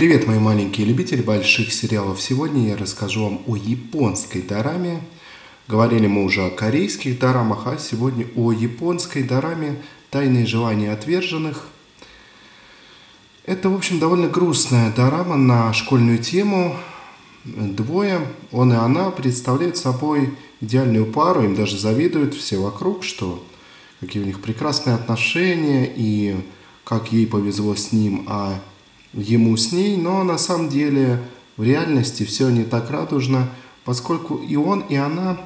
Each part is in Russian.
Привет, мои маленькие любители больших сериалов. Сегодня я расскажу вам о японской дораме. Говорили мы уже о корейских дорамах, а сегодня о японской дораме «Тайные желания отверженных». Это, в общем, довольно грустная дорама на школьную тему. Двое, он и она, представляют собой идеальную пару, им даже завидуют все вокруг, что какие у них прекрасные отношения и как ей повезло с ним, а ему с ней, но на самом деле в реальности все не так радужно, поскольку и он, и она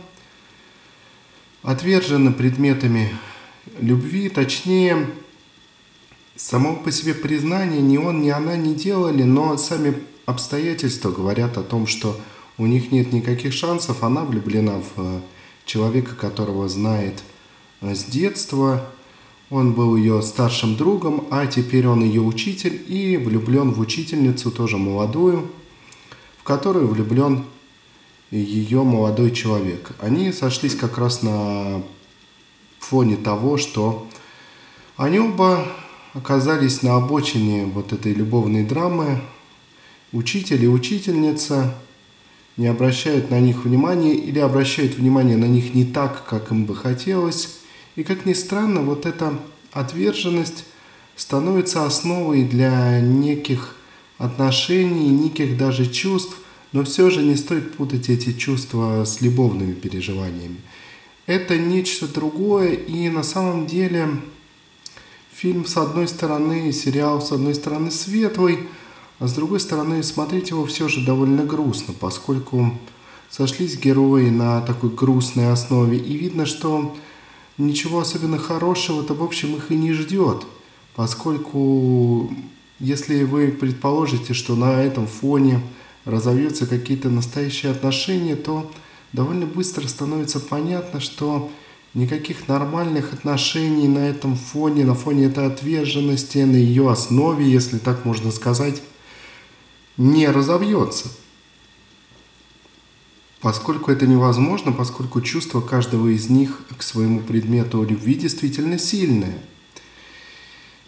отвержены предметами любви, точнее, само по себе признание ни он, ни она не делали, но сами обстоятельства говорят о том, что у них нет никаких шансов, она влюблена в э, человека, которого знает э, с детства, он был ее старшим другом, а теперь он ее учитель и влюблен в учительницу, тоже молодую, в которую влюблен ее молодой человек. Они сошлись как раз на фоне того, что они оба оказались на обочине вот этой любовной драмы. Учитель и учительница не обращают на них внимания или обращают внимание на них не так, как им бы хотелось. И как ни странно, вот эта отверженность становится основой для неких отношений, неких даже чувств, но все же не стоит путать эти чувства с любовными переживаниями. Это нечто другое, и на самом деле фильм с одной стороны, сериал с одной стороны светлый, а с другой стороны смотреть его все же довольно грустно, поскольку сошлись герои на такой грустной основе, и видно, что ничего особенно хорошего-то, в общем, их и не ждет, поскольку если вы предположите, что на этом фоне разовьются какие-то настоящие отношения, то довольно быстро становится понятно, что никаких нормальных отношений на этом фоне, на фоне этой отверженности, на ее основе, если так можно сказать, не разовьется поскольку это невозможно, поскольку чувство каждого из них к своему предмету любви действительно сильное.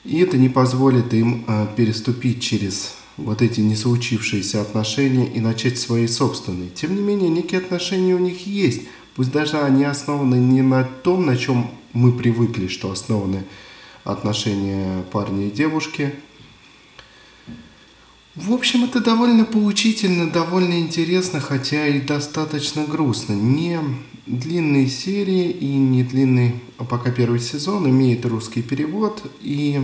И это не позволит им э, переступить через вот эти несоучившиеся отношения и начать свои собственные. Тем не менее, некие отношения у них есть, пусть даже они основаны не на том, на чем мы привыкли, что основаны отношения парня и девушки – в общем, это довольно поучительно, довольно интересно, хотя и достаточно грустно. Не длинные серии и не длинный, а пока первый сезон, имеет русский перевод и,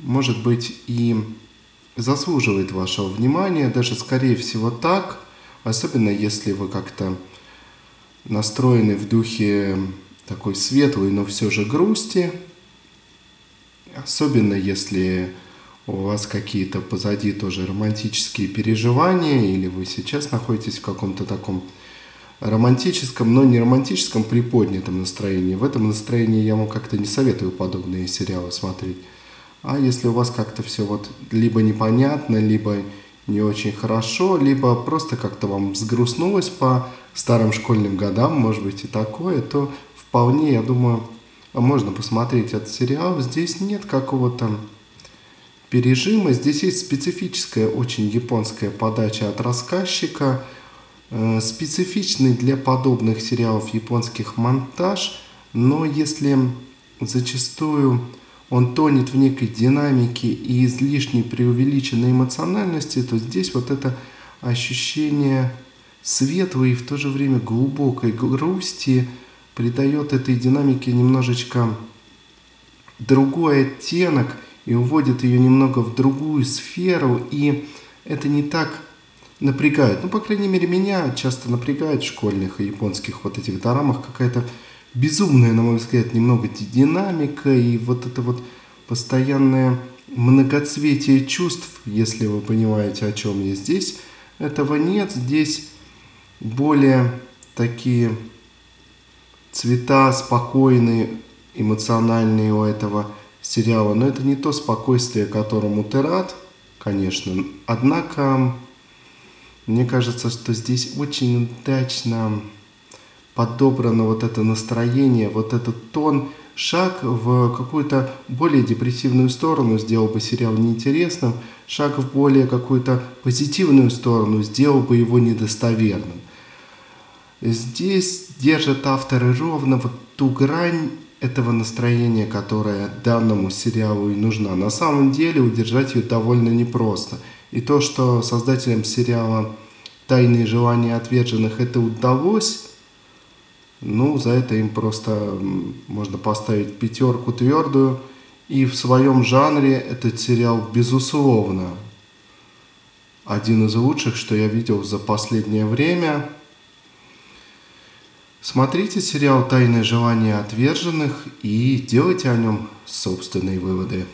может быть, и заслуживает вашего внимания, даже скорее всего так, особенно если вы как-то настроены в духе такой светлой, но все же грусти, особенно если у вас какие-то позади тоже романтические переживания, или вы сейчас находитесь в каком-то таком романтическом, но не романтическом приподнятом настроении. В этом настроении я вам как-то не советую подобные сериалы смотреть. А если у вас как-то все вот либо непонятно, либо не очень хорошо, либо просто как-то вам взгрустнулось по старым школьным годам, может быть и такое, то вполне, я думаю, можно посмотреть этот сериал. Здесь нет какого-то пережима. Здесь есть специфическая очень японская подача от рассказчика, э, специфичный для подобных сериалов японских монтаж, но если зачастую он тонет в некой динамике и излишней преувеличенной эмоциональности, то здесь вот это ощущение светлой и в то же время глубокой грусти придает этой динамике немножечко другой оттенок – и уводит ее немного в другую сферу, и это не так напрягает. Ну, по крайней мере, меня часто напрягает в школьных и японских вот этих дорамах какая-то безумная, на мой взгляд, немного динамика и вот это вот постоянное многоцветие чувств, если вы понимаете, о чем я здесь. Этого нет. Здесь более такие цвета спокойные, эмоциональные у этого сериала, но это не то спокойствие, которому ты рад, конечно. Однако, мне кажется, что здесь очень удачно подобрано вот это настроение, вот этот тон, Шаг в какую-то более депрессивную сторону сделал бы сериал неинтересным, шаг в более какую-то позитивную сторону сделал бы его недостоверным. Здесь держат авторы ровно вот ту грань этого настроения, которое данному сериалу и нужна. На самом деле удержать ее довольно непросто. И то, что создателям сериала «Тайные желания отверженных» это удалось, ну, за это им просто можно поставить пятерку твердую. И в своем жанре этот сериал, безусловно, один из лучших, что я видел за последнее время – Смотрите сериал «Тайное желание отверженных» и делайте о нем собственные выводы.